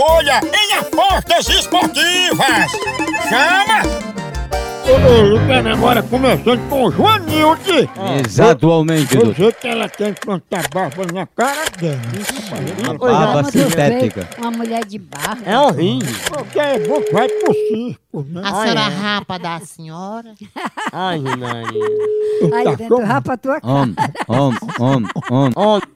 Escolha em apostas esportivas. Chama! Ô, ô, Luciana, agora começando com o Joanilde. Exatamente, Eu sei que ela quer implantar barba na cara dela. Uma barba sintética. Uma mulher de barra. É horrível. Porque é bom que vai pro circo, né? A senhora rapa da senhora? Ai, Maria. Aí Tá dentro como? rapa a tua cara. Om, om, om, om. Onde?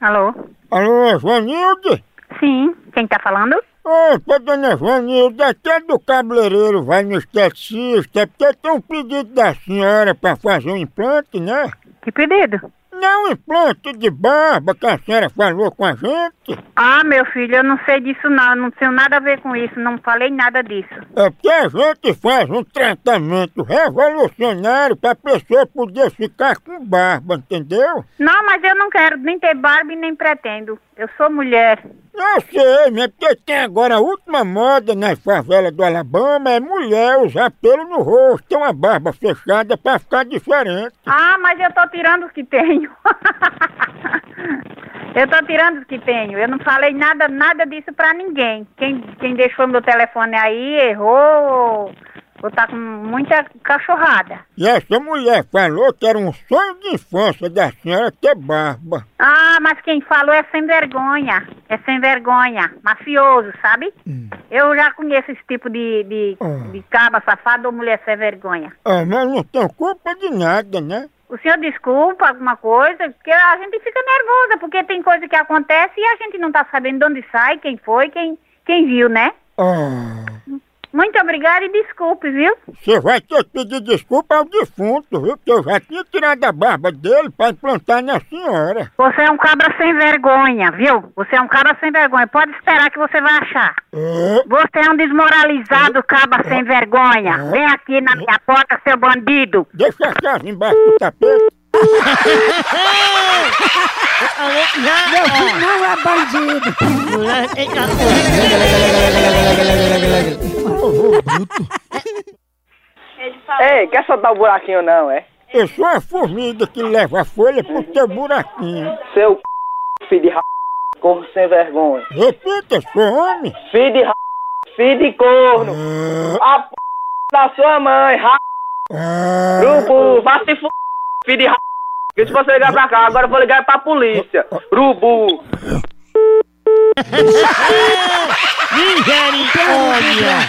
Alô? Alô, Joanilde? Sim, quem tá falando? Opa, dona Joanilde, aqui é do cabeleireiro, vai no esteticista, porque tem um pedido da senhora pra fazer um implante, né? Que pedido? Não, um implante de barba que a senhora falou com a gente. Ah, meu filho, eu não sei disso não, não tenho nada a ver com isso, não falei nada disso. É porque a gente faz um tratamento revolucionário pra pessoa poder ficar com barba, entendeu? Não, mas eu não quero nem ter barba e nem pretendo. Eu sou mulher. Eu sei, né? Porque tem agora a última moda nas favelas do Alabama é mulher usar pelo no rosto, ter uma barba fechada pra ficar diferente. Ah, mas eu tô tirando os que tenho. eu tô tirando os que tenho. Eu não falei nada, nada disso pra ninguém. Quem, quem deixou meu telefone aí errou ou tá com muita cachorrada. E essa mulher falou que era um sonho de infância da senhora ter barba. Ah, mas quem falou é sem vergonha. É sem vergonha. Mafioso, sabe? Eu já conheço esse tipo de, de, Hum. de caba safado ou mulher sem vergonha. Ah, mas não tem culpa de nada, né? O senhor desculpa alguma coisa? Porque a gente fica nervosa, porque tem coisa que acontece e a gente não tá sabendo de onde sai, quem foi, quem, quem viu, né? Ah, Muito obrigada e desculpe, viu? você vai ter que pedir desculpa ao defunto, viu? Porque eu já tinha tirado a barba dele pra implantar na senhora. Você é um cabra sem vergonha, viu? Você é um cabra sem vergonha. Pode esperar que você vai achar. É, Você é um desmoralizado cabra sem vergonha. Vem aqui na minha porta, seu bandido. deixa a chave embaixo do tapete. Meu filho não é bandido. Eita, Ei, quer soltar o buraquinho não, é? Eu sou a formiga que leva a folha pro teu buraquinho. Seu c... filho de ra... corno sem vergonha. Repita, sou homem. Filho de ra... filho de corno. A p... da sua mãe, ra... Ah, Urubu, vá se f... filho de ra... Que se você ligar pra cá, agora eu vou ligar pra polícia. Urubu. misericórdia.